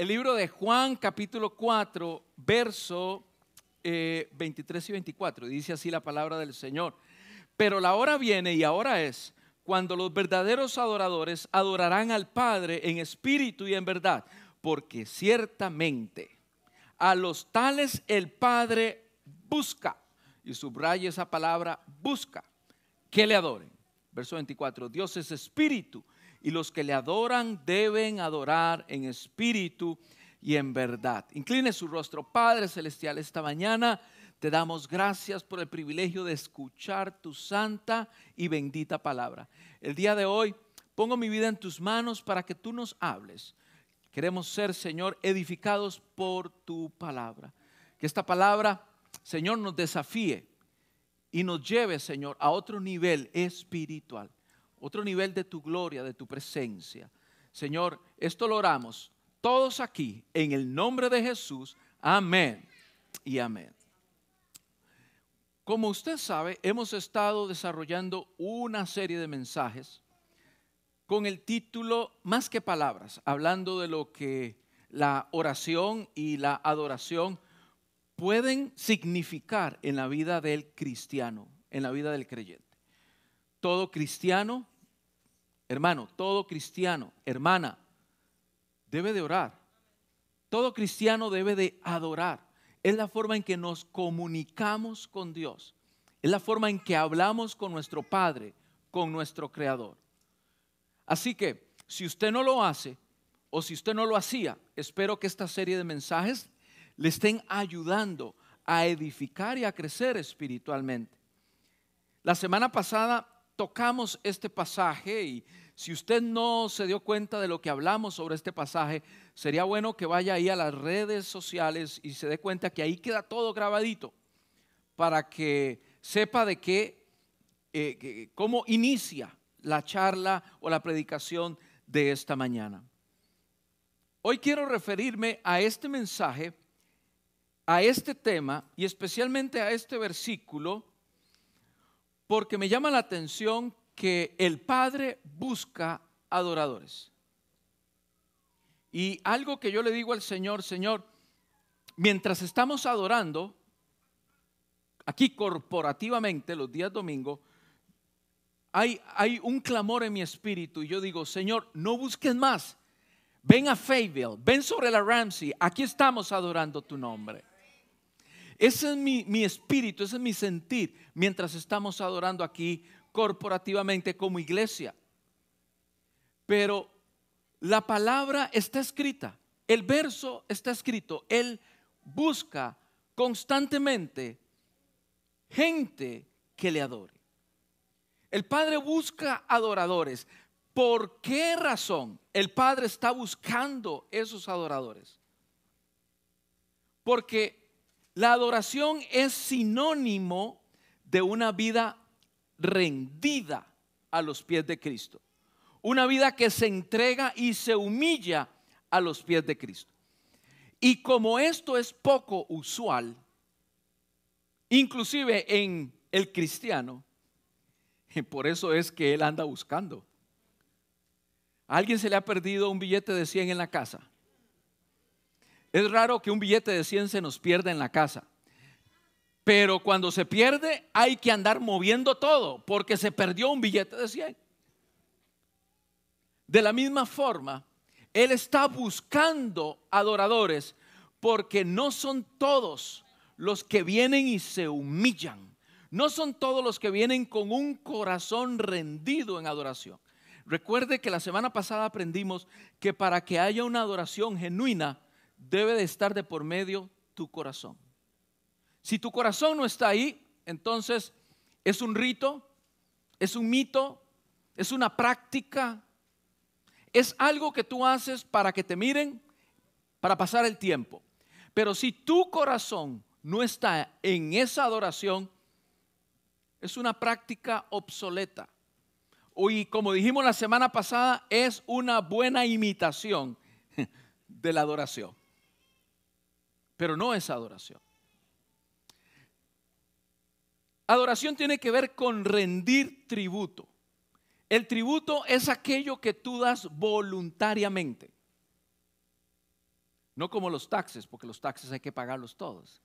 El libro de Juan capítulo 4, verso 23 y 24. Dice así la palabra del Señor. Pero la hora viene y ahora es cuando los verdaderos adoradores adorarán al Padre en espíritu y en verdad, porque ciertamente a los tales el Padre busca, y subraya esa palabra, busca, que le adoren. Verso 24, Dios es espíritu y los que le adoran deben adorar en espíritu y en verdad. Incline su rostro, Padre Celestial, esta mañana te damos gracias por el privilegio de escuchar tu santa y bendita palabra. El día de hoy pongo mi vida en tus manos para que tú nos hables. Queremos ser, Señor, edificados por tu palabra. Que esta palabra, Señor, nos desafíe y nos lleve, Señor, a otro nivel espiritual otro nivel de tu gloria, de tu presencia. Señor, esto lo oramos todos aquí en el nombre de Jesús. Amén y amén. Como usted sabe, hemos estado desarrollando una serie de mensajes con el título Más que palabras, hablando de lo que la oración y la adoración pueden significar en la vida del cristiano, en la vida del creyente. Todo cristiano Hermano, todo cristiano, hermana, debe de orar. Todo cristiano debe de adorar. Es la forma en que nos comunicamos con Dios. Es la forma en que hablamos con nuestro Padre, con nuestro Creador. Así que, si usted no lo hace, o si usted no lo hacía, espero que esta serie de mensajes le estén ayudando a edificar y a crecer espiritualmente. La semana pasada tocamos este pasaje y si usted no se dio cuenta de lo que hablamos sobre este pasaje, sería bueno que vaya ahí a las redes sociales y se dé cuenta que ahí queda todo grabadito para que sepa de qué, eh, cómo inicia la charla o la predicación de esta mañana. Hoy quiero referirme a este mensaje, a este tema y especialmente a este versículo porque me llama la atención que el Padre busca adoradores. Y algo que yo le digo al Señor, Señor, mientras estamos adorando, aquí corporativamente los días domingo, hay, hay un clamor en mi espíritu y yo digo, Señor, no busques más. Ven a Fayetteville, ven sobre la Ramsey, aquí estamos adorando tu nombre. Ese es mi, espíritu, ese es mi sentir mientras estamos adorando aquí corporativamente como iglesia. Pero la palabra está escrita, el verso está escrito. Él busca constantemente gente que le adore. El Padre busca adoradores. ¿Por qué razón el Padre está buscando esos adoradores? Porque la adoración es sinónimo de una vida rendida a los pies de Cristo. Una vida que se entrega y se humilla a los pies de Cristo. Y como esto es poco usual, inclusive en el cristiano, por eso es que él anda buscando. ¿A alguien se le ha perdido un billete de 100 en la casa? Es raro que un billete de 100 se nos pierda en la casa. Pero cuando se pierde hay que andar moviendo todo porque se perdió un billete de 100. De la misma forma, Él está buscando adoradores porque no son todos los que vienen y se humillan. No son todos los que vienen con un corazón rendido en adoración. Recuerde que la semana pasada aprendimos que para que haya una adoración genuina, debe de estar de por medio tu corazón. Si tu corazón no está ahí, entonces es un rito, es un mito, es una práctica, es algo que tú haces para que te miren, para pasar el tiempo. Pero si tu corazón no está en esa adoración, es una práctica obsoleta. Y como dijimos la semana pasada, es una buena imitación de la adoración. Pero no es adoración. Adoración tiene que ver con rendir tributo. El tributo es aquello que tú das voluntariamente. No como los taxes, porque los taxes hay que pagarlos todos.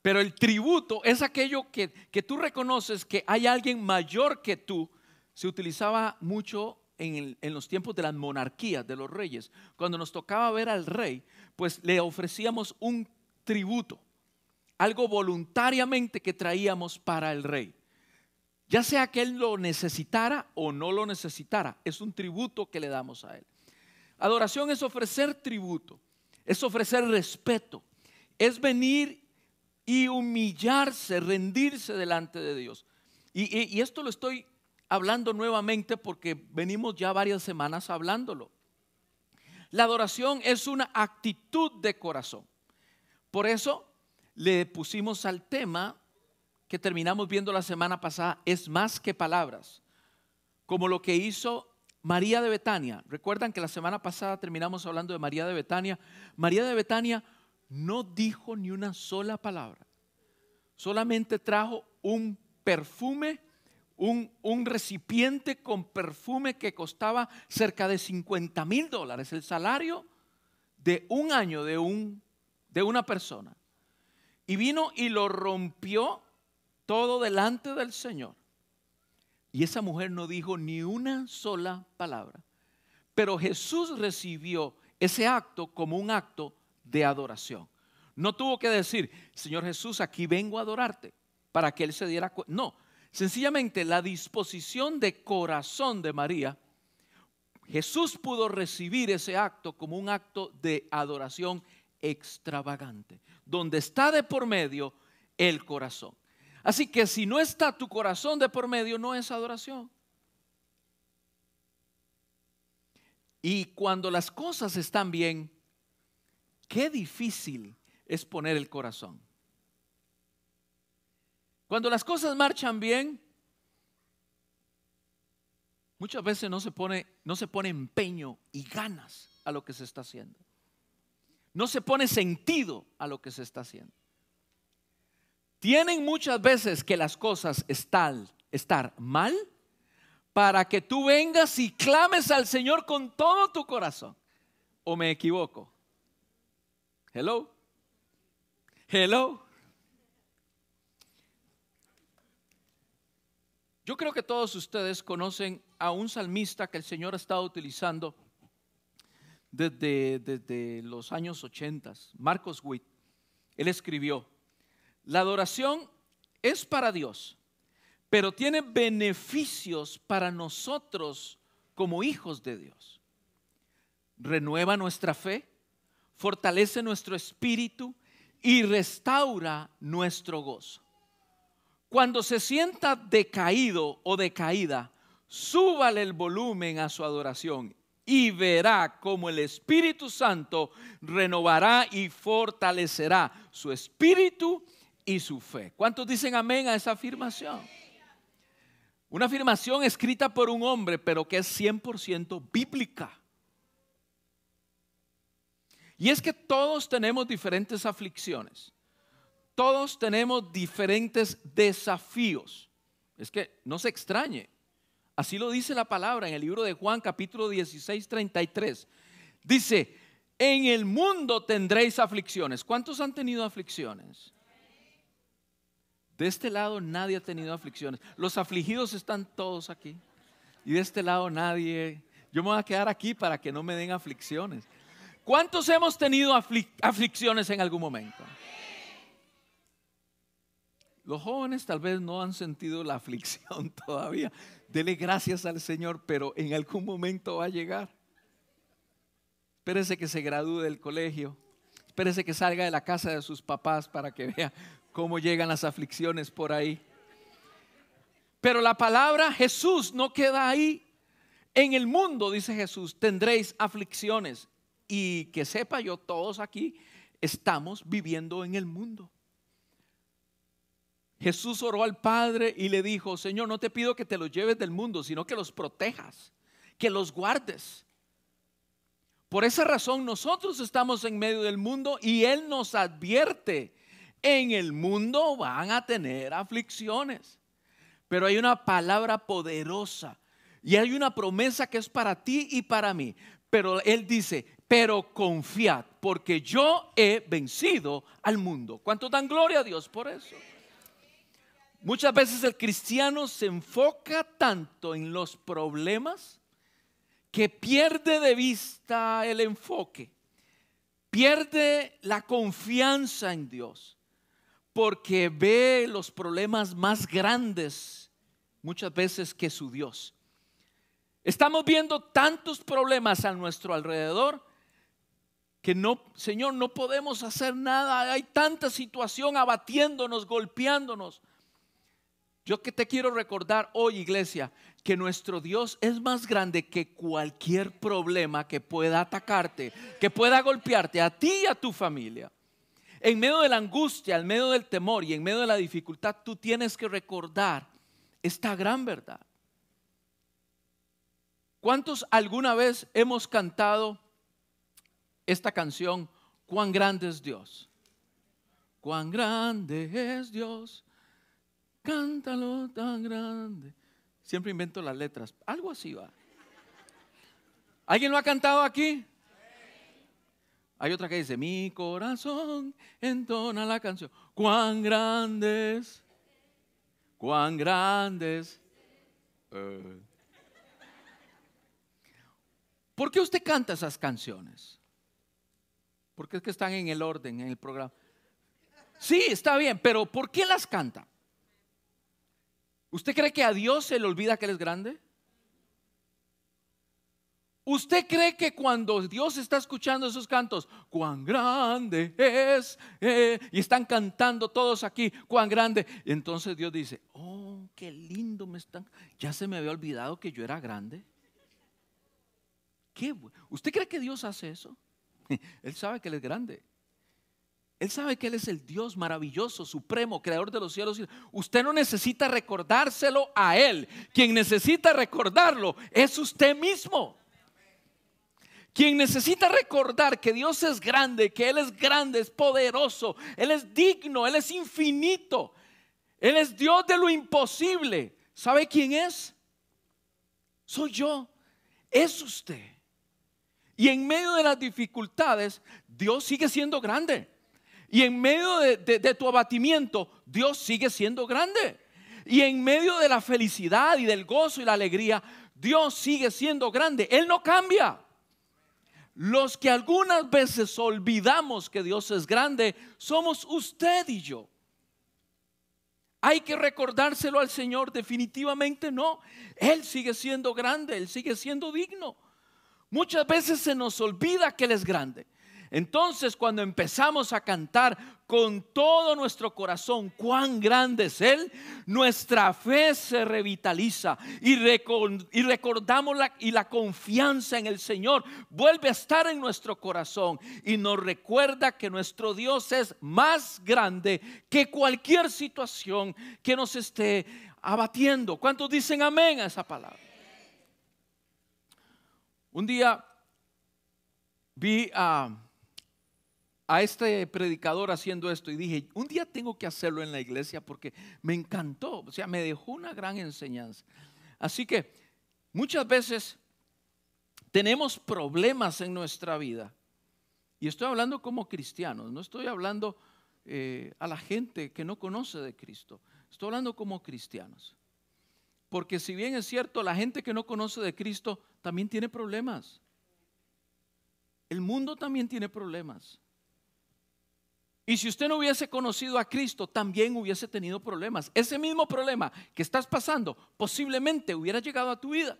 Pero el tributo es aquello que, que tú reconoces que hay alguien mayor que tú. Se utilizaba mucho en, los tiempos de las monarquías, de los reyes. Cuando nos tocaba ver al rey, pues le ofrecíamos un tributo algo voluntariamente que traíamos para el rey. Ya sea que él lo necesitara o no lo necesitara, es un tributo que le damos a él. Adoración es ofrecer tributo, es ofrecer respeto, es venir y humillarse, rendirse delante de Dios. Y esto lo estoy hablando nuevamente porque venimos ya varias semanas hablándolo. La adoración es una actitud de corazón. Por eso le pusimos al tema que terminamos viendo la semana pasada, es más que palabras, como lo que hizo María de Betania. Recuerdan que la semana pasada terminamos hablando de María de Betania. María de Betania no dijo ni una sola palabra, solamente trajo un perfume, un, un recipiente con perfume que costaba cerca de 50 mil dólares, el salario de un año de, un, de una persona. Y vino y lo rompió todo delante del Señor. Y esa mujer no dijo ni una sola palabra. Pero Jesús recibió ese acto como un acto de adoración. No tuvo que decir, Señor Jesús, aquí vengo a adorarte, para que Él se diera cuenta. No, sencillamente la disposición de corazón de María, Jesús pudo recibir ese acto como un acto de adoración extravagante, donde está de por medio el corazón. Así que si no está tu corazón de por medio, no es adoración. Y cuando las cosas están bien, qué difícil es poner el corazón. Cuando las cosas marchan bien, muchas veces no se pone, no se pone empeño y ganas a lo que se está haciendo no se pone sentido a lo que se está haciendo. Tienen muchas veces que las cosas están estar mal para que tú vengas y clames al Señor con todo tu corazón. ¿O me equivoco? Hello. Hello. Yo creo que todos ustedes conocen a un salmista que el Señor ha estado utilizando desde, los años 80, Marcos Witt, él escribió, la adoración es para Dios, pero tiene beneficios para nosotros como hijos de Dios. Renueva nuestra fe, fortalece nuestro espíritu y restaura nuestro gozo. Cuando se sienta decaído o decaída, súbale el volumen a su adoración y verá cómo el Espíritu Santo renovará y fortalecerá su espíritu y su fe. ¿Cuántos dicen amén a esa afirmación? Una afirmación escrita por un hombre, pero que es 100% bíblica. Y es que todos tenemos diferentes aflicciones. Todos tenemos diferentes desafíos. Es que no se extrañe. Así lo dice la palabra en el libro de Juan capítulo 16, 33. Dice, en el mundo tendréis aflicciones. ¿Cuántos han tenido aflicciones? De este lado nadie ha tenido aflicciones. Los afligidos están todos aquí. Y de este lado nadie. Yo me voy a quedar aquí para que no me den aflicciones. ¿Cuántos hemos tenido aflicciones en algún momento? Los jóvenes tal vez no han sentido la aflicción todavía. Dele gracias al Señor, pero en algún momento va a llegar. Espérese que se gradúe del colegio. Espérese que salga de la casa de sus papás para que vea cómo llegan las aflicciones por ahí. Pero la palabra Jesús no queda ahí. En el mundo, dice Jesús, tendréis aflicciones. Y que sepa yo, todos aquí estamos viviendo en el mundo. Jesús oró al Padre y le dijo, Señor, no te pido que te los lleves del mundo, sino que los protejas, que los guardes. Por esa razón nosotros estamos en medio del mundo y Él nos advierte, en el mundo van a tener aflicciones, pero hay una palabra poderosa y hay una promesa que es para ti y para mí. Pero Él dice, pero confiad, porque yo he vencido al mundo. ¿Cuánto dan gloria a Dios por eso? Muchas veces el cristiano se enfoca tanto en los problemas que pierde de vista el enfoque, pierde la confianza en Dios, porque ve los problemas más grandes muchas veces que su Dios. Estamos viendo tantos problemas a nuestro alrededor que no, Señor, no podemos hacer nada. Hay tanta situación abatiéndonos, golpeándonos. Yo que te quiero recordar hoy, iglesia, que nuestro Dios es más grande que cualquier problema que pueda atacarte, que pueda golpearte a ti y a tu familia. En medio de la angustia, en medio del temor y en medio de la dificultad, tú tienes que recordar esta gran verdad. ¿Cuántos alguna vez hemos cantado esta canción, Cuán grande es Dios? Cuán grande es Dios cántalo tan grande. Siempre invento las letras. Algo así va. ¿Alguien lo ha cantado aquí? Hay otra que dice, mi corazón entona la canción. Cuán grandes, cuán grandes. Eh. ¿Por qué usted canta esas canciones? Porque es que están en el orden, en el programa. Sí, está bien, pero ¿por qué las canta? ¿Usted cree que a Dios se le olvida que Él es grande? ¿Usted cree que cuando Dios está escuchando esos cantos, cuán grande es, eh", y están cantando todos aquí, cuán grande, entonces Dios dice, oh, qué lindo me están, ya se me había olvidado que yo era grande? ¿Qué? ¿Usted cree que Dios hace eso? Él sabe que Él es grande. Él sabe que Él es el Dios maravilloso, supremo, creador de los cielos. Usted no necesita recordárselo a Él. Quien necesita recordarlo es usted mismo. Quien necesita recordar que Dios es grande, que Él es grande, es poderoso, Él es digno, Él es infinito, Él es Dios de lo imposible. ¿Sabe quién es? Soy yo, es usted. Y en medio de las dificultades, Dios sigue siendo grande. Y en medio de, tu abatimiento, Dios sigue siendo grande. Y en medio de la felicidad y del gozo y la alegría, Dios sigue siendo grande. Él no cambia. Los que algunas veces olvidamos que Dios es grande, somos usted y yo. Hay que recordárselo al Señor, definitivamente no. Él sigue siendo grande, Él sigue siendo digno. Muchas veces se nos olvida que Él es grande. Entonces cuando empezamos a cantar con todo nuestro corazón cuán grande es Él, nuestra fe se revitaliza y, recordamos la, y la confianza en el Señor vuelve a estar en nuestro corazón y nos recuerda que nuestro Dios es más grande que cualquier situación que nos esté abatiendo. ¿Cuántos dicen amén a esa palabra? Un día vi a a este predicador haciendo esto y dije, un día tengo que hacerlo en la iglesia porque me encantó, o sea, me dejó una gran enseñanza. Así que muchas veces tenemos problemas en nuestra vida. Y estoy hablando como cristianos, no estoy hablando eh, a la gente que no conoce de Cristo, estoy hablando como cristianos. Porque si bien es cierto, la gente que no conoce de Cristo también tiene problemas. El mundo también tiene problemas. Y si usted no hubiese conocido a Cristo, también hubiese tenido problemas. Ese mismo problema que estás pasando posiblemente hubiera llegado a tu vida.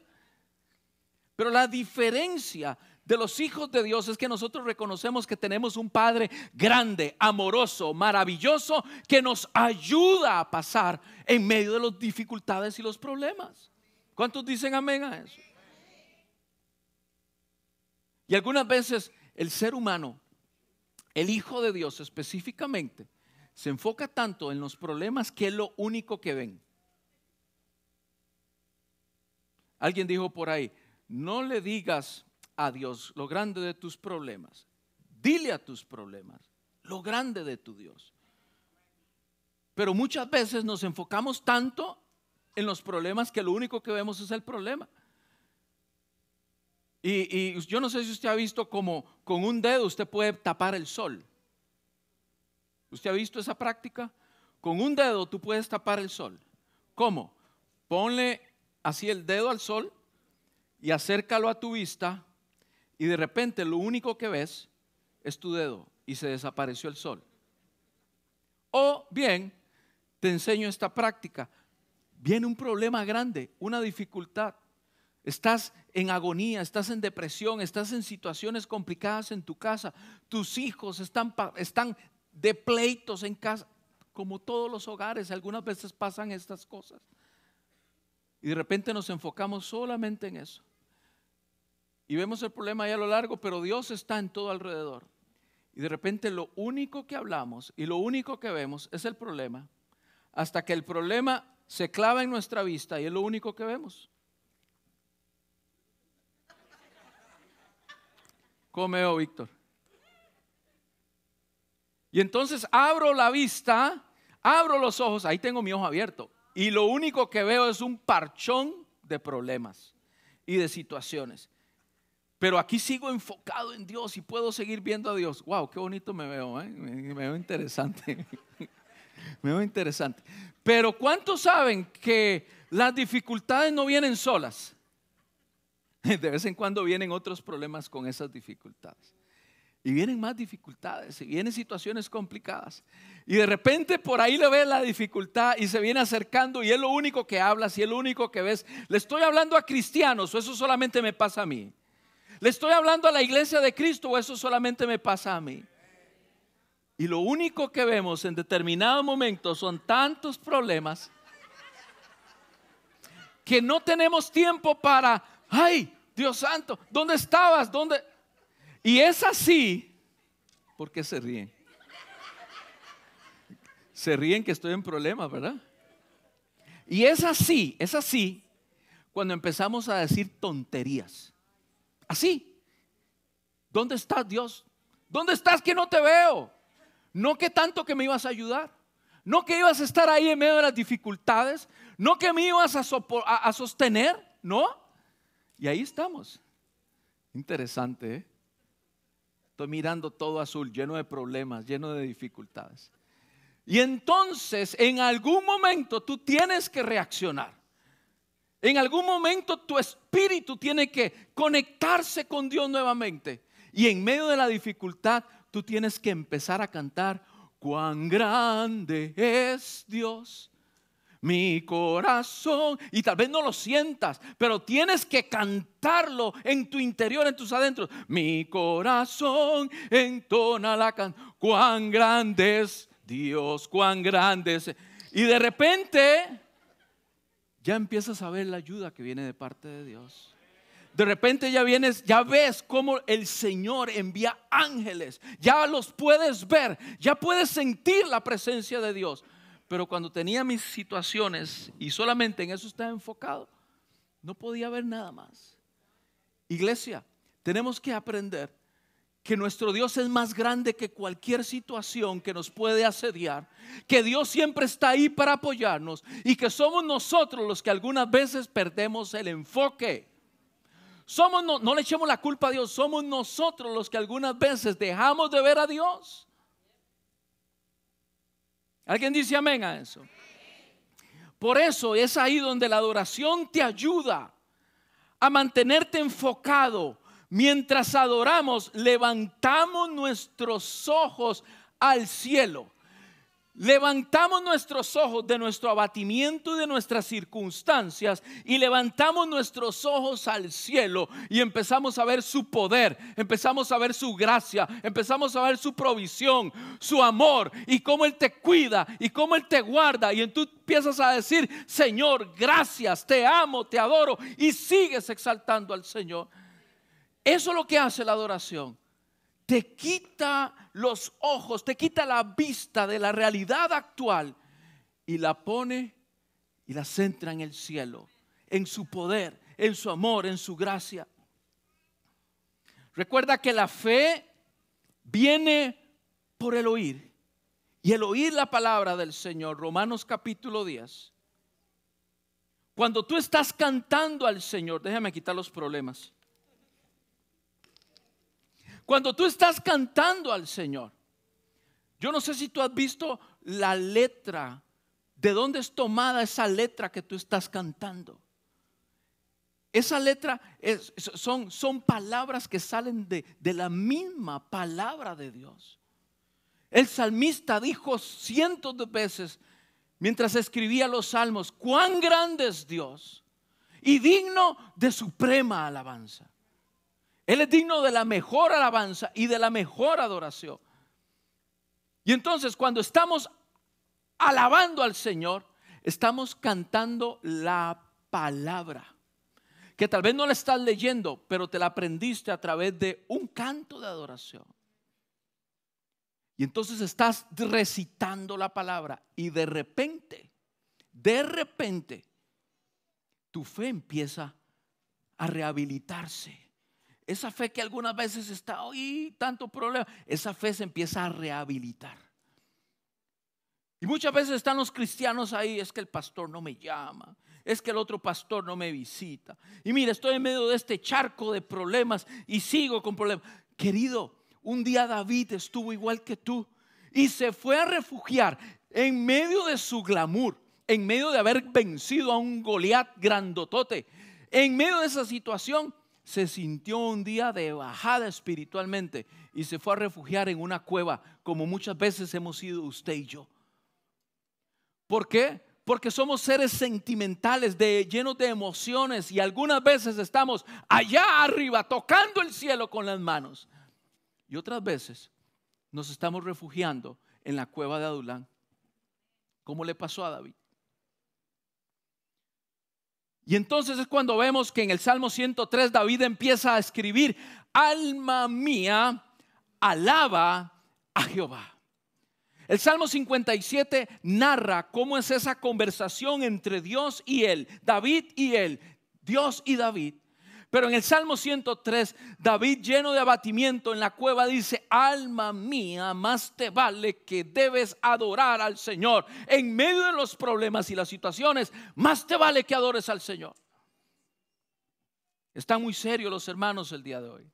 Pero la diferencia de los hijos de Dios es que nosotros reconocemos que tenemos un Padre grande, amoroso, maravilloso, que nos ayuda a pasar en medio de las dificultades y los problemas. ¿Cuántos dicen amén a eso? Y algunas veces el ser humano, el Hijo de Dios específicamente, se enfoca tanto en los problemas que es lo único que ven. Alguien dijo por ahí, no le digas a Dios lo grande de tus problemas. Dile a tus problemas lo grande de tu Dios. Pero muchas veces nos enfocamos tanto en los problemas que lo único que vemos es el problema. Y, yo no sé si usted ha visto como con un dedo usted puede tapar el sol. ¿Usted ha visto esa práctica? Con un dedo tú puedes tapar el sol. ¿Cómo? Ponle así el dedo al sol y acércalo a tu vista y de repente lo único que ves es tu dedo y se desapareció el sol. O bien, te enseño esta práctica. Viene un problema grande, una dificultad. Estás en agonía, estás en depresión, estás en situaciones complicadas en tu casa. Tus hijos están, están de pleitos en casa, como todos los hogares. Algunas veces pasan estas cosas. Y de repente nos enfocamos solamente en eso. Y vemos el problema ahí a lo largo, pero Dios está en todo alrededor. Y de repente lo único que hablamos y lo único que vemos es el problema, hasta que el problema se clava en nuestra vista y es lo único que vemos. Come, Víctor. Y entonces abro la vista, abro los ojos, ahí tengo mi ojo abierto. Y lo único que veo es un parchón de problemas y de situaciones. Pero aquí sigo enfocado en Dios y puedo seguir viendo a Dios. Wow, qué bonito me veo, ¿eh? me, veo interesante. me veo interesante. Pero ¿cuántos saben que las dificultades no vienen solas? De vez en cuando vienen otros problemas con esas dificultades. Y vienen más dificultades, y vienen situaciones complicadas. Y de repente por ahí le ves la dificultad y se viene acercando y es lo único que hablas y es lo único que ves. Le estoy hablando a cristianos o eso solamente me pasa a mí. ¿Le estoy hablando a la iglesia de Cristo o eso solamente me pasa a mí? Y lo único que vemos en determinado momento son tantos problemas que no tenemos tiempo para, ay, Dios santo, ¿dónde estabas? ¿Dónde? Y es así, ¿por qué se ríen? Se ríen que estoy en problemas, ¿verdad? Y es así, es así cuando empezamos a decir tonterías. Así. ¿Dónde estás, Dios? ¿Dónde estás que no te veo? No que tanto que me ibas a ayudar. No que ibas a estar ahí en medio de las dificultades. No que me ibas a, a, sostener. No. Y ahí estamos. Interesante, ¿eh? Estoy mirando todo azul, lleno de problemas, lleno de dificultades. Y entonces, en algún momento, tú tienes que reaccionar. En algún momento tu espíritu tiene que conectarse con Dios nuevamente. Y en medio de la dificultad, tú tienes que empezar a cantar, cuán grande es Dios. Mi corazón, y tal vez no lo sientas, pero tienes que cantarlo en tu interior, en tus adentros. Mi corazón entona la canción, cuán grande es Dios, cuán grande es. Y de repente ya empiezas a ver la ayuda que viene de parte de Dios. De repente ya vienes, ya ves cómo el Señor envía ángeles, ya los puedes ver, ya puedes sentir la presencia de Dios. Pero cuando tenía mis situaciones y solamente en eso estaba enfocado, no podía ver nada más. Iglesia, tenemos que aprender que nuestro Dios es más grande que cualquier situación que nos puede asediar, que Dios siempre está ahí para apoyarnos y que somos nosotros los que algunas veces perdemos el enfoque. Somos no, no le echemos la culpa a Dios, somos nosotros los que algunas veces dejamos de ver a Dios. ¿Alguien dice amén a eso? Por eso es ahí donde la adoración te ayuda a mantenerte enfocado mientras adoramos, levantamos nuestros ojos al cielo. Levantamos nuestros ojos de nuestro abatimiento y de nuestras circunstancias y levantamos nuestros ojos al cielo y empezamos a ver su poder, empezamos a ver su gracia, empezamos a ver su provisión, su amor y cómo Él te cuida y cómo Él te guarda y tú empiezas a decir, Señor, gracias, te amo, te adoro y sigues exaltando al Señor. Eso es lo que hace la adoración te quita los ojos, te quita la vista de la realidad actual y la pone y la centra en el cielo, en su poder, en su amor, en su gracia. Recuerda que la fe viene por el oír y el oír la palabra del Señor, Romanos capítulo 10. Cuando tú estás cantando al Señor, déjame quitar los problemas. Cuando tú estás cantando al Señor, yo no sé si tú has visto la letra, de dónde es tomada esa letra que tú estás cantando. Esa letra son, son palabras que salen de, de la misma palabra de Dios. El salmista dijo cientos de veces mientras escribía los salmos, cuán grande es Dios y digno de suprema alabanza. Él es digno de la mejor alabanza y de la mejor adoración. Y entonces cuando estamos alabando al Señor, estamos cantando la palabra, que tal vez no la estás leyendo, pero te la aprendiste a través de un canto de adoración. Y entonces estás recitando la palabra y de repente, de repente, tu fe empieza a rehabilitarse esa fe que algunas veces está, hoy tanto problema, esa fe se empieza a rehabilitar. Y muchas veces están los cristianos ahí, es que el pastor no me llama, es que el otro pastor no me visita. Y mira, estoy en medio de este charco de problemas y sigo con problemas. Querido, un día David estuvo igual que tú y se fue a refugiar en medio de su glamour, en medio de haber vencido a un Goliat grandotote. En medio de esa situación, se sintió un día de bajada espiritualmente y se fue a refugiar en una cueva, como muchas veces hemos sido usted y yo. ¿Por qué? Porque somos seres sentimentales, de, llenos de emociones y algunas veces estamos allá arriba tocando el cielo con las manos. Y otras veces nos estamos refugiando en la cueva de Adulán, como le pasó a David. Y entonces es cuando vemos que en el Salmo 103 David empieza a escribir, alma mía, alaba a Jehová. El Salmo 57 narra cómo es esa conversación entre Dios y él, David y él, Dios y David. Pero en el Salmo 103, David lleno de abatimiento en la cueva dice, alma mía, más te vale que debes adorar al Señor. En medio de los problemas y las situaciones, más te vale que adores al Señor. Están muy serios los hermanos el día de hoy.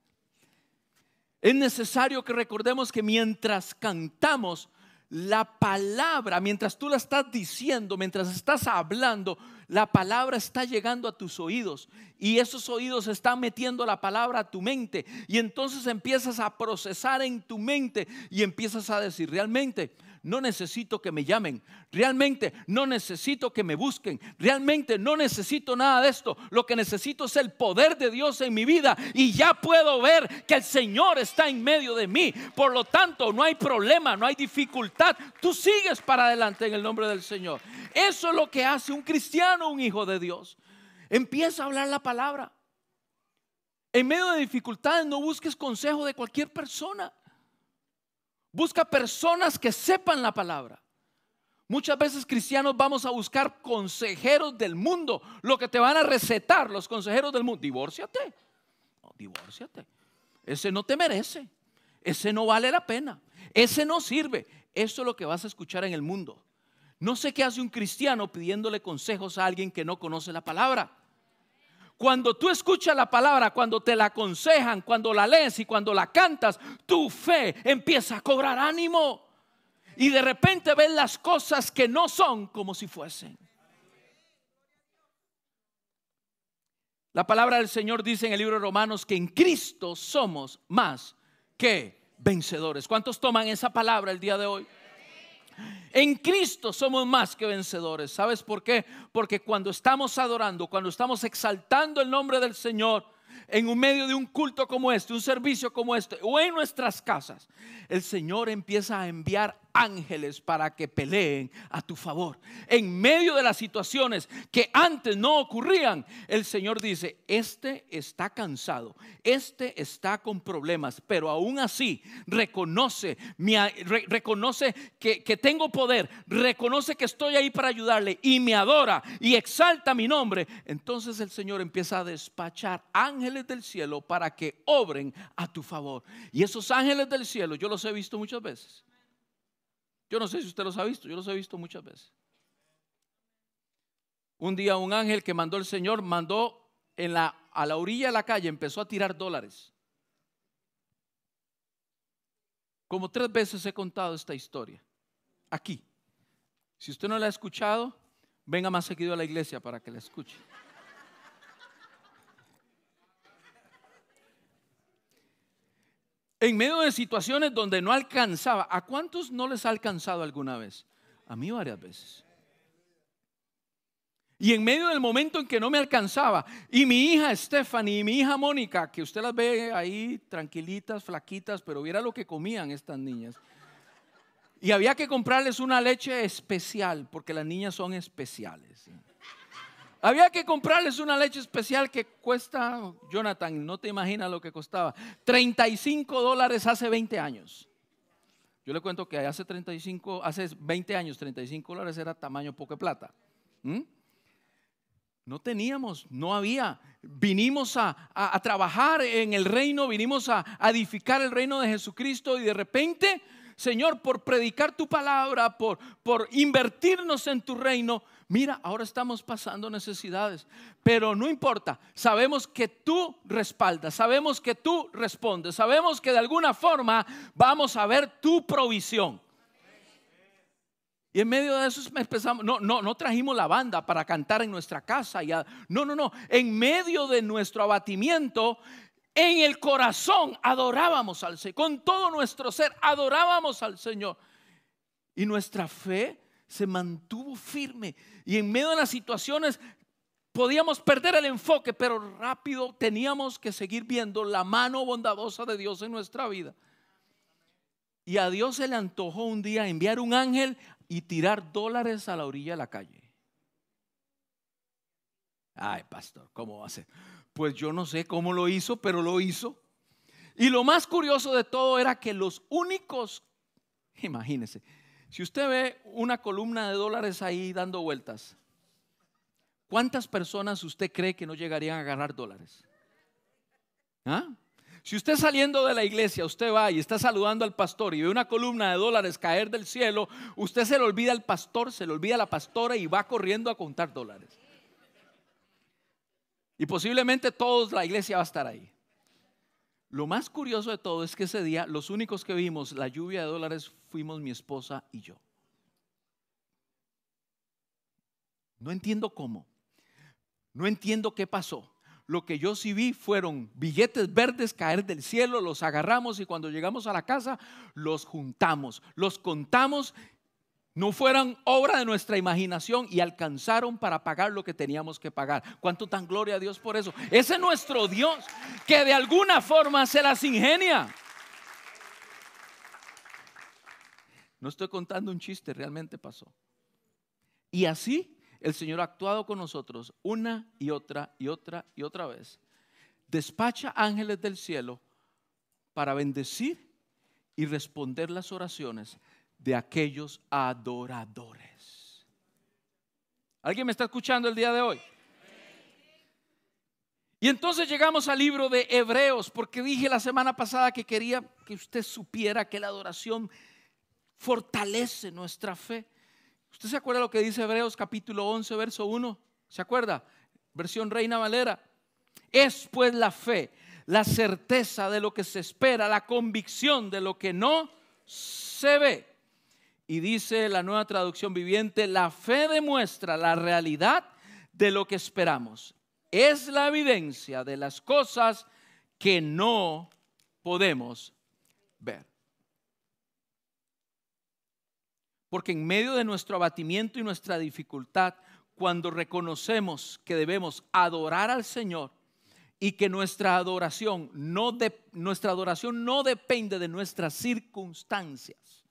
Es necesario que recordemos que mientras cantamos, la palabra, mientras tú la estás diciendo, mientras estás hablando, la palabra está llegando a tus oídos. Y esos oídos están metiendo la palabra a tu mente. Y entonces empiezas a procesar en tu mente y empiezas a decir, realmente no necesito que me llamen, realmente no necesito que me busquen, realmente no necesito nada de esto. Lo que necesito es el poder de Dios en mi vida y ya puedo ver que el Señor está en medio de mí. Por lo tanto, no hay problema, no hay dificultad. Tú sigues para adelante en el nombre del Señor. Eso es lo que hace un cristiano, un hijo de Dios. Empieza a hablar la palabra. En medio de dificultades no busques consejo de cualquier persona. Busca personas que sepan la palabra. Muchas veces cristianos vamos a buscar consejeros del mundo, lo que te van a recetar los consejeros del mundo. Divórciate. No, divórciate. Ese no te merece. Ese no vale la pena. Ese no sirve. Eso es lo que vas a escuchar en el mundo. No sé qué hace un cristiano pidiéndole consejos a alguien que no conoce la palabra. Cuando tú escuchas la palabra, cuando te la aconsejan, cuando la lees y cuando la cantas, tu fe empieza a cobrar ánimo. Y de repente ves las cosas que no son como si fuesen. La palabra del Señor dice en el libro de Romanos que en Cristo somos más que vencedores. ¿Cuántos toman esa palabra el día de hoy? En Cristo somos más que vencedores. ¿Sabes por qué? Porque cuando estamos adorando, cuando estamos exaltando el nombre del Señor, en un medio de un culto como este, un servicio como este, o en nuestras casas, el Señor empieza a enviar ángeles para que peleen a tu favor. En medio de las situaciones que antes no ocurrían, el Señor dice, este está cansado, este está con problemas, pero aún así reconoce, reconoce que, que tengo poder, reconoce que estoy ahí para ayudarle y me adora y exalta mi nombre. Entonces el Señor empieza a despachar ángeles del cielo para que obren a tu favor. Y esos ángeles del cielo yo los he visto muchas veces. Yo no sé si usted los ha visto, yo los he visto muchas veces. Un día un ángel que mandó el Señor mandó a la orilla de la calle, empezó a tirar dólares. Como tres veces he contado esta historia. Aquí. Si usted no la ha escuchado, venga más seguido a la iglesia para que la escuche. En medio de situaciones donde no alcanzaba. ¿A cuántos no les ha alcanzado alguna vez? A mí varias veces. Y en medio del momento en que no me alcanzaba, y mi hija Stephanie y mi hija Mónica, que usted las ve ahí tranquilitas, flaquitas, pero viera lo que comían estas niñas. Y había que comprarles una leche especial, porque las niñas son especiales. Había que comprarles una leche especial que cuesta, Jonathan, no te imaginas lo que costaba, 35 dólares hace 20 años. Yo le cuento que hace 35, hace 20 años, 35 dólares era tamaño poco de plata. ¿Mm? No teníamos, no había. Vinimos a, trabajar en el reino, vinimos a edificar el reino de Jesucristo y de repente Señor, por predicar tu palabra, por, por invertirnos en tu reino, mira, ahora estamos pasando necesidades, pero no importa, sabemos que tú respaldas, sabemos que tú respondes, sabemos que de alguna forma vamos a ver tu provisión. Y en medio de eso empezamos, no, no, no trajimos la banda para cantar en nuestra casa. Ya, no, no, no. En medio de nuestro abatimiento, en el corazón adorábamos al Señor, con todo nuestro ser adorábamos al Señor. Y nuestra fe se mantuvo firme. Y en medio de las situaciones podíamos perder el enfoque, pero rápido teníamos que seguir viendo la mano bondadosa de Dios en nuestra vida. Y a Dios se le antojó un día enviar un ángel y tirar dólares a la orilla de la calle. Ay, pastor, ¿cómo va a ser? Pues yo no sé cómo lo hizo, pero lo hizo. Y lo más curioso de todo era que los únicos, imagínense, si usted ve una columna de dólares ahí dando vueltas, ¿cuántas personas usted cree que no llegarían a ganar dólares? ¿Ah? Si usted saliendo de la iglesia, usted va y está saludando al pastor y ve una columna de dólares caer del cielo, usted se le olvida al pastor, se le olvida a la pastora y va corriendo a contar dólares. Y posiblemente todos la iglesia va a estar ahí. Lo más curioso de todo es que ese día los únicos que vimos la lluvia de dólares fuimos mi esposa y yo. No entiendo cómo. No entiendo qué pasó. Lo que yo sí vi fueron billetes verdes caer del cielo, los agarramos y cuando llegamos a la casa los juntamos, los contamos no fueran obra de nuestra imaginación y alcanzaron para pagar lo que teníamos que pagar. ¿Cuánto tan gloria a Dios por eso? Ese es nuestro Dios que de alguna forma se las ingenia. No estoy contando un chiste, realmente pasó. Y así el Señor ha actuado con nosotros una y otra y otra y otra vez. Despacha ángeles del cielo para bendecir y responder las oraciones de aquellos adoradores. ¿Alguien me está escuchando el día de hoy? Y entonces llegamos al libro de Hebreos, porque dije la semana pasada que quería que usted supiera que la adoración fortalece nuestra fe. ¿Usted se acuerda lo que dice Hebreos capítulo 11, verso 1? ¿Se acuerda? Versión Reina Valera. Es pues la fe, la certeza de lo que se espera, la convicción de lo que no se ve. Y dice la nueva traducción viviente, la fe demuestra la realidad de lo que esperamos. Es la evidencia de las cosas que no podemos ver. Porque en medio de nuestro abatimiento y nuestra dificultad, cuando reconocemos que debemos adorar al Señor y que nuestra adoración no, de, nuestra adoración no depende de nuestras circunstancias.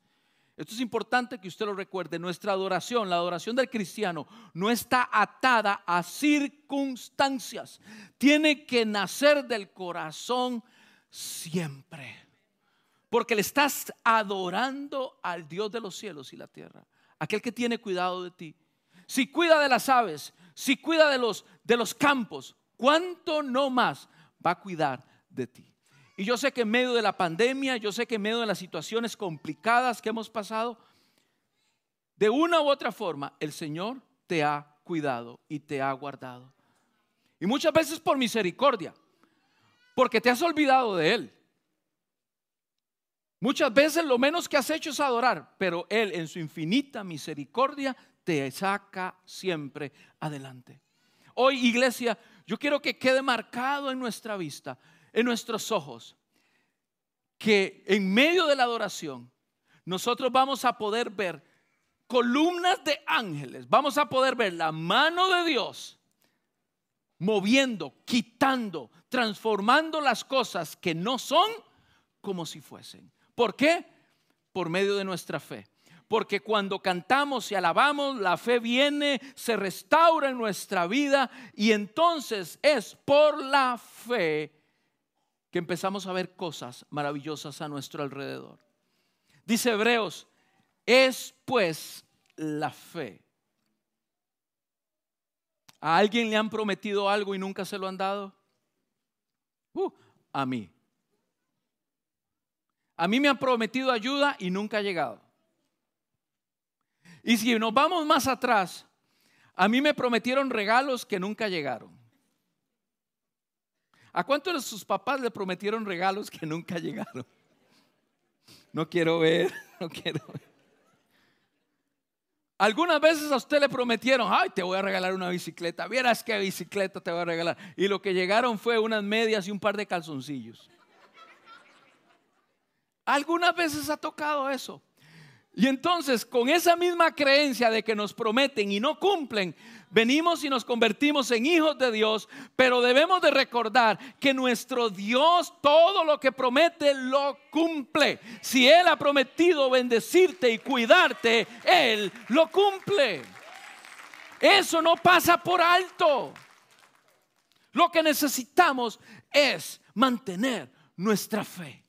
Esto es importante que usted lo recuerde. Nuestra adoración, la adoración del cristiano, no está atada a circunstancias. Tiene que nacer del corazón siempre. Porque le estás adorando al Dios de los cielos y la tierra, aquel que tiene cuidado de ti. Si cuida de las aves, si cuida de los, de los campos, ¿cuánto no más va a cuidar de ti? Y yo sé que en medio de la pandemia, yo sé que en medio de las situaciones complicadas que hemos pasado, de una u otra forma, el Señor te ha cuidado y te ha guardado. Y muchas veces por misericordia, porque te has olvidado de Él. Muchas veces lo menos que has hecho es adorar, pero Él en su infinita misericordia te saca siempre adelante. Hoy, iglesia, yo quiero que quede marcado en nuestra vista, en nuestros ojos, que en medio de la adoración nosotros vamos a poder ver columnas de ángeles, vamos a poder ver la mano de Dios moviendo, quitando, transformando las cosas que no son como si fuesen. ¿Por qué? Por medio de nuestra fe. Porque cuando cantamos y alabamos, la fe viene, se restaura en nuestra vida y entonces es por la fe que empezamos a ver cosas maravillosas a nuestro alrededor. Dice Hebreos, es pues la fe. ¿A alguien le han prometido algo y nunca se lo han dado? Uh, a mí. A mí me han prometido ayuda y nunca ha llegado. Y si nos vamos más atrás, a mí me prometieron regalos que nunca llegaron. ¿A cuántos de sus papás le prometieron regalos que nunca llegaron? No quiero ver, no quiero ver. Algunas veces a usted le prometieron, ay, te voy a regalar una bicicleta. Vieras qué bicicleta te voy a regalar. Y lo que llegaron fue unas medias y un par de calzoncillos. Algunas veces ha tocado eso. Y entonces, con esa misma creencia de que nos prometen y no cumplen, venimos y nos convertimos en hijos de Dios, pero debemos de recordar que nuestro Dios todo lo que promete lo cumple. Si Él ha prometido bendecirte y cuidarte, Él lo cumple. Eso no pasa por alto. Lo que necesitamos es mantener nuestra fe.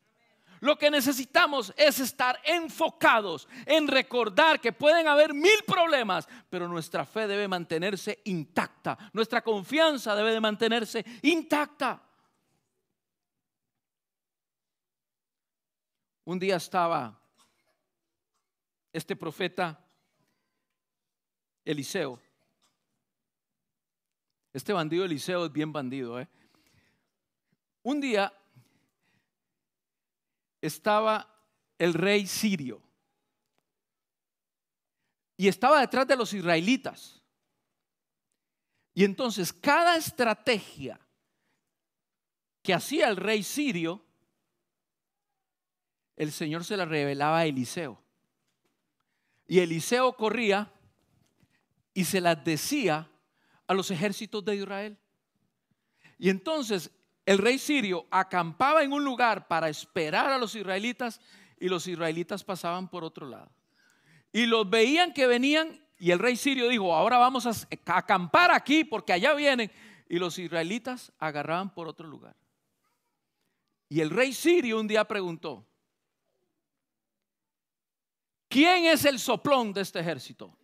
Lo que necesitamos es estar enfocados en recordar que pueden haber mil problemas, pero nuestra fe debe mantenerse intacta. Nuestra confianza debe de mantenerse intacta. Un día estaba este profeta Eliseo. Este bandido Eliseo es bien bandido. ¿eh? Un día estaba el rey sirio. Y estaba detrás de los israelitas. Y entonces cada estrategia que hacía el rey sirio, el Señor se la revelaba a Eliseo. Y Eliseo corría y se las decía a los ejércitos de Israel. Y entonces el rey sirio acampaba en un lugar para esperar a los israelitas y los israelitas pasaban por otro lado. Y los veían que venían y el rey sirio dijo, ahora vamos a acampar aquí porque allá vienen. Y los israelitas agarraban por otro lugar. Y el rey sirio un día preguntó, ¿quién es el soplón de este ejército?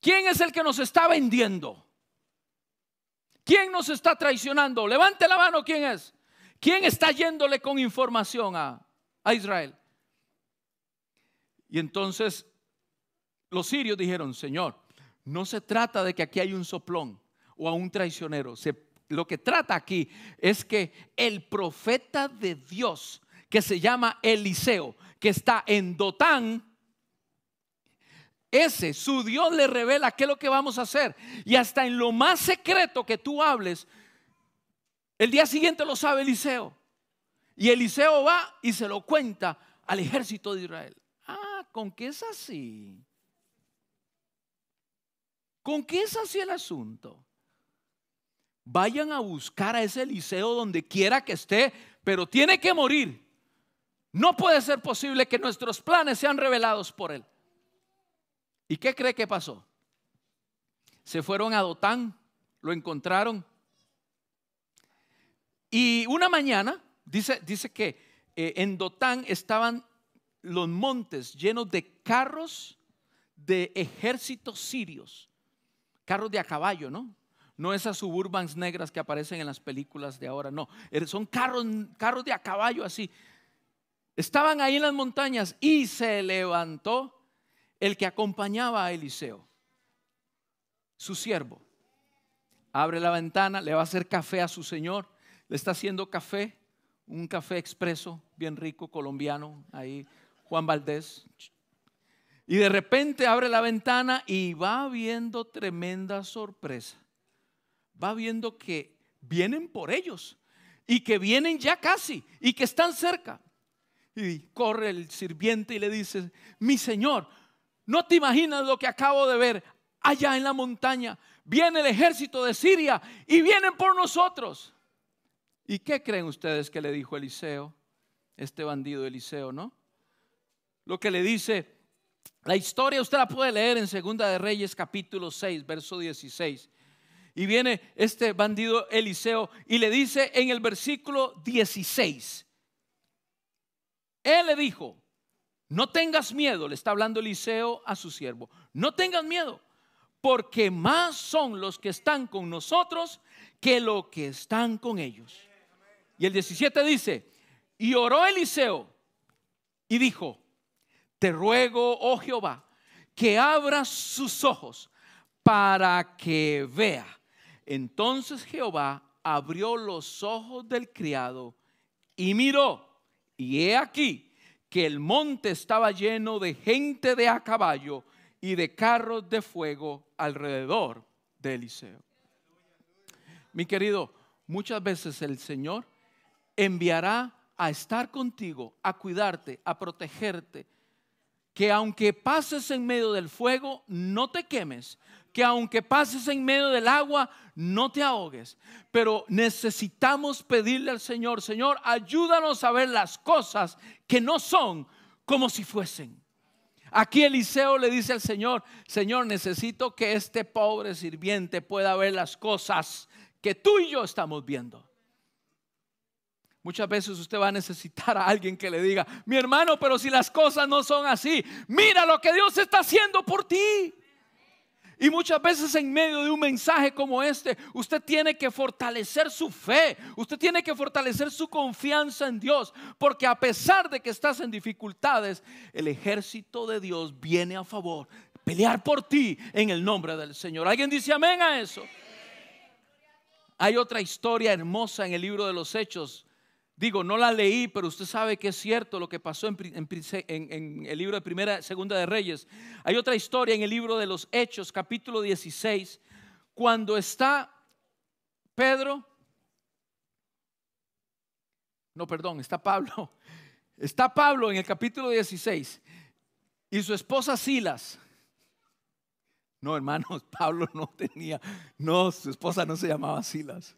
¿Quién es el que nos está vendiendo? ¿Quién nos está traicionando? Levante la mano, ¿quién es? ¿Quién está yéndole con información a, Israel? Y entonces los sirios dijeron, Señor, no se trata de que aquí hay un soplón o a un traicionero. lo que trata aquí es que el profeta de Dios, que se llama Eliseo, que está en Dotán, ese, su Dios le revela qué es lo que vamos a hacer. Y hasta en lo más secreto que tú hables, el día siguiente lo sabe Eliseo. Y Eliseo va y se lo cuenta al ejército de Israel. Ah, ¿con qué es así? ¿Con qué es así el asunto? Vayan a buscar a ese Eliseo donde quiera que esté, pero tiene que morir. No puede ser posible que nuestros planes sean revelados por él. ¿Y qué cree que pasó? Se fueron a Dotán, lo encontraron. Y una mañana, dice, dice que eh, en Dotán estaban los montes llenos de carros de ejércitos sirios, carros de a caballo, ¿no? No esas suburbans negras que aparecen en las películas de ahora, no. Er, son carros, carros de a caballo así. Estaban ahí en las montañas y se levantó el que acompañaba a Eliseo, su siervo. Abre la ventana, le va a hacer café a su señor, le está haciendo café, un café expreso, bien rico, colombiano, ahí Juan Valdés. Y de repente abre la ventana y va viendo tremenda sorpresa. Va viendo que vienen por ellos y que vienen ya casi y que están cerca. Y corre el sirviente y le dice, mi señor, no te imaginas lo que acabo de ver allá en la montaña. Viene el ejército de Siria y vienen por nosotros. ¿Y qué creen ustedes que le dijo Eliseo? Este bandido Eliseo, ¿no? Lo que le dice, la historia usted la puede leer en Segunda de Reyes capítulo 6, verso 16. Y viene este bandido Eliseo y le dice en el versículo 16, él le dijo, no tengas miedo, le está hablando Eliseo a su siervo, no tengas miedo, porque más son los que están con nosotros que los que están con ellos. Y el 17 dice, y oró Eliseo y dijo, te ruego, oh Jehová, que abras sus ojos para que vea. Entonces Jehová abrió los ojos del criado y miró, y he aquí que el monte estaba lleno de gente de a caballo y de carros de fuego alrededor de Eliseo. Mi querido, muchas veces el Señor enviará a estar contigo, a cuidarte, a protegerte. Que aunque pases en medio del fuego, no te quemes. Que aunque pases en medio del agua, no te ahogues. Pero necesitamos pedirle al Señor, Señor, ayúdanos a ver las cosas que no son como si fuesen. Aquí Eliseo le dice al Señor, Señor, necesito que este pobre sirviente pueda ver las cosas que tú y yo estamos viendo. Muchas veces usted va a necesitar a alguien que le diga, mi hermano, pero si las cosas no son así, mira lo que Dios está haciendo por ti. Y muchas veces en medio de un mensaje como este, usted tiene que fortalecer su fe, usted tiene que fortalecer su confianza en Dios, porque a pesar de que estás en dificultades, el ejército de Dios viene a favor, pelear por ti en el nombre del Señor. ¿Alguien dice amén a eso? Hay otra historia hermosa en el libro de los Hechos Digo, no la leí, pero usted sabe que es cierto lo que pasó en, el libro de Primera, Segunda de Reyes. Hay otra historia en el libro de los Hechos, capítulo 16, cuando está Pedro, no, perdón, está Pablo, está Pablo en el capítulo 16 y su esposa Silas. No, hermanos, Pablo no tenía, no, su esposa no se llamaba Silas.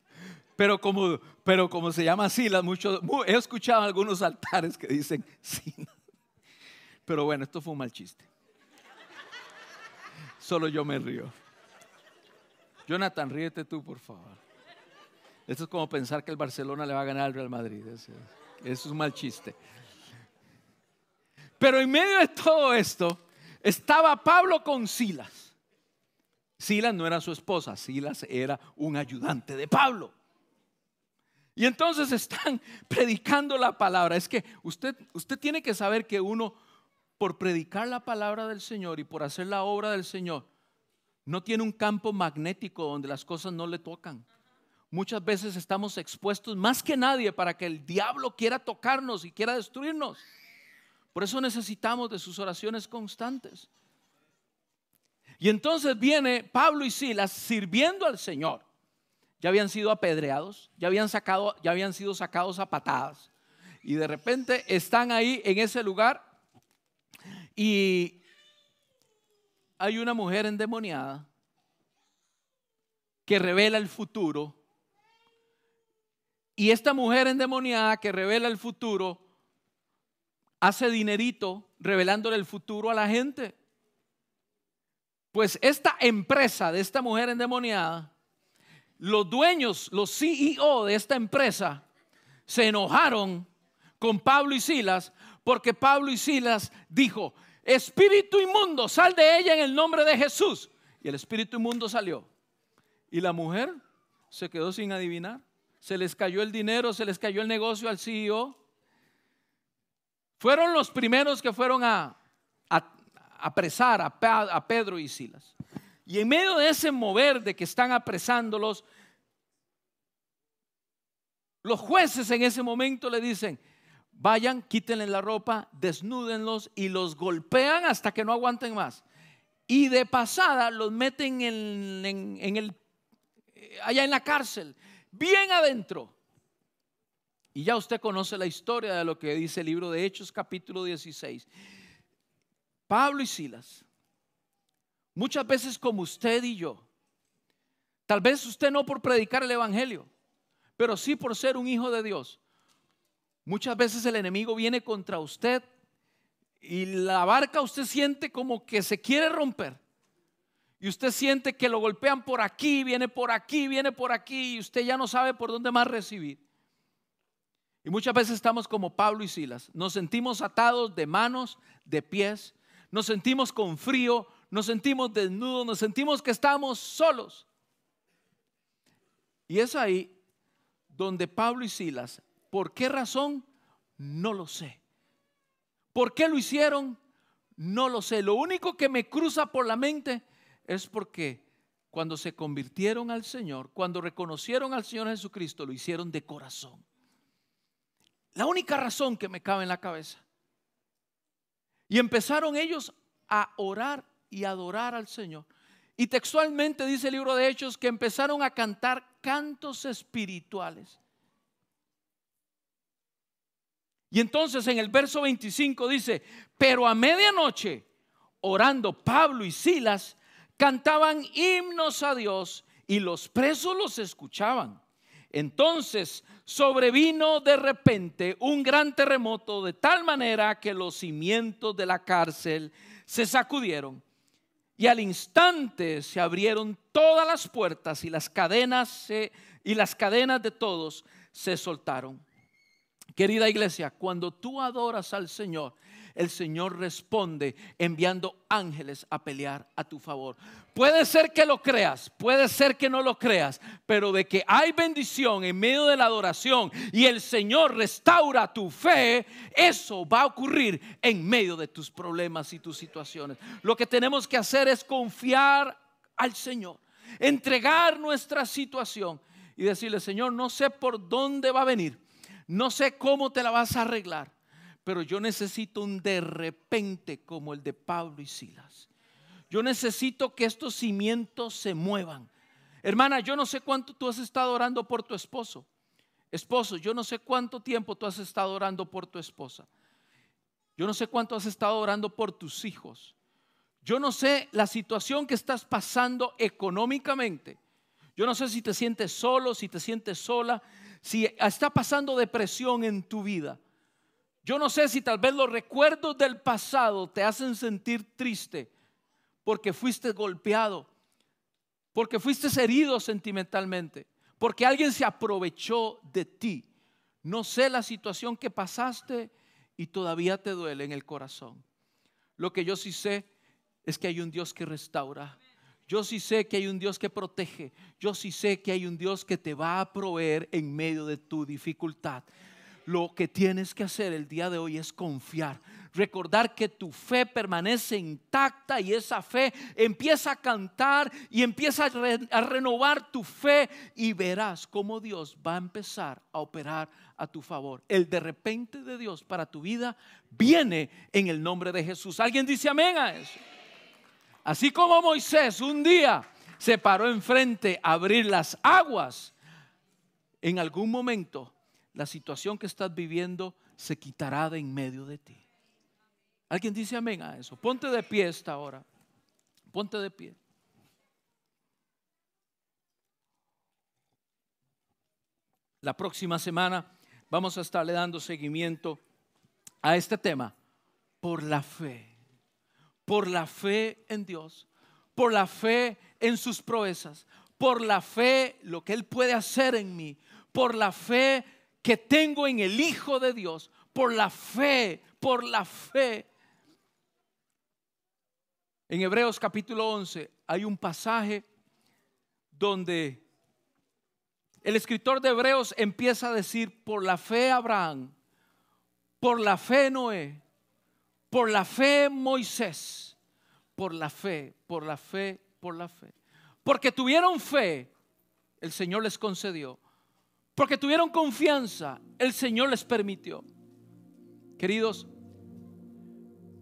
Pero como, pero como se llama Silas, muchos, he escuchado algunos altares que dicen Silas. Pero bueno, esto fue un mal chiste. Solo yo me río. Jonathan, ríete tú, por favor. Esto es como pensar que el Barcelona le va a ganar al Real Madrid. Eso es un mal chiste. Pero en medio de todo esto, estaba Pablo con Silas. Silas no era su esposa, Silas era un ayudante de Pablo. Y entonces están predicando la palabra. Es que usted, usted tiene que saber que uno, por predicar la palabra del Señor y por hacer la obra del Señor, no tiene un campo magnético donde las cosas no le tocan. Muchas veces estamos expuestos más que nadie para que el diablo quiera tocarnos y quiera destruirnos. Por eso necesitamos de sus oraciones constantes. Y entonces viene Pablo y Silas sirviendo al Señor ya habían sido apedreados, ya habían, sido sacados a patadas. Y de repente están ahí en ese lugar Y hay una mujer endemoniada que revela el futuro. Y esta mujer endemoniada que revela el futuro hace dinerito revelándole el futuro a la gente. Pues esta empresa de esta mujer endemoniada, los dueños, los CEO de esta empresa, se enojaron con Pablo y Silas porque Pablo y Silas dijo, espíritu inmundo, sal de ella en el nombre de Jesús. Y el espíritu inmundo salió. Y la mujer se quedó sin adivinar. Se les cayó el dinero, se les cayó el negocio al CEO. Fueron los primeros que fueron a, apresar a, a Pedro y Silas. Y en medio de ese mover de que están apresándolos, los jueces en ese momento le dicen, vayan, quítenle la ropa, desnúdenlos y los golpean hasta que no aguanten más. Y de pasada los meten en, allá en la cárcel, bien adentro. Y ya usted conoce la historia de lo que dice el libro de Hechos capítulo 16. Pablo y Silas, muchas veces como usted y yo, tal vez usted no por predicar el Evangelio, pero sí por ser un hijo de Dios. Muchas veces el enemigo viene contra usted y la barca usted siente como que se quiere romper. Y usted siente que lo golpean por aquí, viene por aquí, viene por aquí, y usted ya no sabe por dónde más recibir. Y muchas veces estamos como Pablo y Silas. Nos sentimos atados de manos, de pies, nos sentimos con frío, nos sentimos desnudos, nos sentimos que estamos solos. Y es ahí donde Pablo y Silas, ¿por qué razón? No lo sé. ¿Por qué lo hicieron? No lo sé. Lo único que me cruza por la mente es porque cuando se convirtieron al Señor, cuando reconocieron al Señor Jesucristo, lo hicieron de corazón. La única razón que me cabe en la cabeza. Y empezaron ellos a orar y adorar al Señor. Y textualmente dice el libro de Hechos que empezaron a cantar cantos espirituales. Y entonces en el verso 25 dice, pero a medianoche, orando Pablo y Silas, cantaban himnos a Dios y los presos los escuchaban. Entonces sobrevino de repente un gran terremoto de tal manera que los cimientos de la cárcel se sacudieron y al instante se abrieron todas las puertas y las cadenas y las cadenas de todos se soltaron. Querida iglesia, cuando tú adoras al Señor, el Señor responde enviando ángeles a pelear a tu favor. Puede ser que lo creas, puede ser que no lo creas, pero de que hay bendición en medio de la adoración y el Señor restaura tu fe, eso va a ocurrir en medio de tus problemas y tus situaciones. Lo que tenemos que hacer es confiar al Señor, entregar nuestra situación y decirle, Señor, no sé por dónde va a venir, no sé cómo te la vas a arreglar pero yo necesito un de repente como el de Pablo y Silas. Yo necesito que estos cimientos se muevan. Hermana, yo no sé cuánto tú has estado orando por tu esposo. Esposo, yo no sé cuánto tiempo tú has estado orando por tu esposa. Yo no sé cuánto has estado orando por tus hijos. Yo no sé la situación que estás pasando económicamente. Yo no sé si te sientes solo, si te sientes sola, si está pasando depresión en tu vida. Yo no sé si tal vez los recuerdos del pasado te hacen sentir triste porque fuiste golpeado, porque fuiste herido sentimentalmente, porque alguien se aprovechó de ti. No sé la situación que pasaste y todavía te duele en el corazón. Lo que yo sí sé es que hay un Dios que restaura. Yo sí sé que hay un Dios que protege. Yo sí sé que hay un Dios que te va a proveer en medio de tu dificultad lo que tienes que hacer el día de hoy es confiar. Recordar que tu fe permanece intacta y esa fe empieza a cantar y empieza a, renovar tu fe y verás cómo Dios va a empezar a operar a tu favor. El de repente de Dios para tu vida viene en el nombre de Jesús. ¿Alguien dice amén a eso? Así como Moisés un día se paró enfrente a abrir las aguas, en algún momento la situación que estás viviendo se quitará de en medio de ti. ¿Alguien dice amén a eso? Ponte de pie esta hora. Ponte de pie. La próxima semana vamos a estarle dando seguimiento a este tema por la fe, por la fe en Dios, por la fe en sus proezas, por la fe lo que Él puede hacer en mí, por la fe que tengo en el Hijo de Dios, por la fe, por la fe. En Hebreos capítulo 11 hay un pasaje donde el escritor de Hebreos empieza a decir, por la fe Abraham, por la fe Noé, por la fe Moisés, por la fe, por la fe, por la fe. Porque tuvieron fe, el Señor les concedió. Porque tuvieron confianza, el Señor les permitió. Queridos,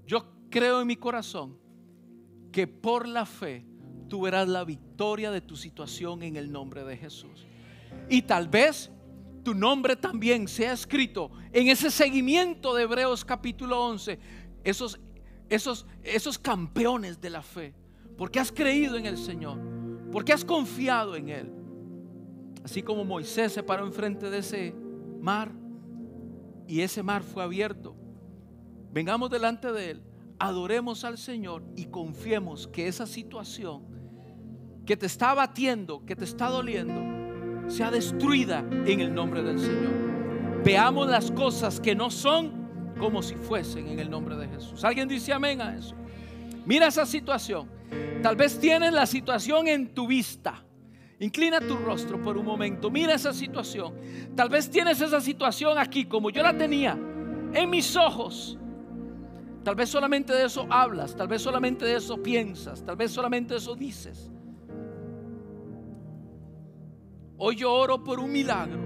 yo creo en mi corazón que por la fe tú verás la victoria de tu situación en el nombre de Jesús. Y tal vez tu nombre también sea escrito en ese seguimiento de Hebreos capítulo 11, esos, esos, esos campeones de la fe, porque has creído en el Señor, porque has confiado en Él. Así como Moisés se paró enfrente de ese mar y ese mar fue abierto. Vengamos delante de Él, adoremos al Señor y confiemos que esa situación que te está batiendo, que te está doliendo, sea destruida en el nombre del Señor. Veamos las cosas que no son como si fuesen en el nombre de Jesús. ¿Alguien dice amén a eso? Mira esa situación. Tal vez tienes la situación en tu vista. Inclina tu rostro por un momento. Mira esa situación. Tal vez tienes esa situación aquí como yo la tenía en mis ojos. Tal vez solamente de eso hablas, tal vez solamente de eso piensas, tal vez solamente de eso dices. Hoy yo oro por un milagro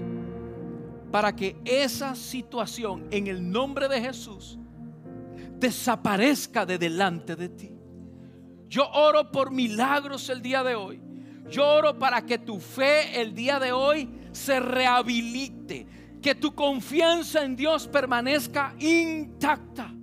para que esa situación en el nombre de Jesús desaparezca de delante de ti. Yo oro por milagros el día de hoy. Yo oro para que tu fe el día de hoy se rehabilite, que tu confianza en Dios permanezca intacta.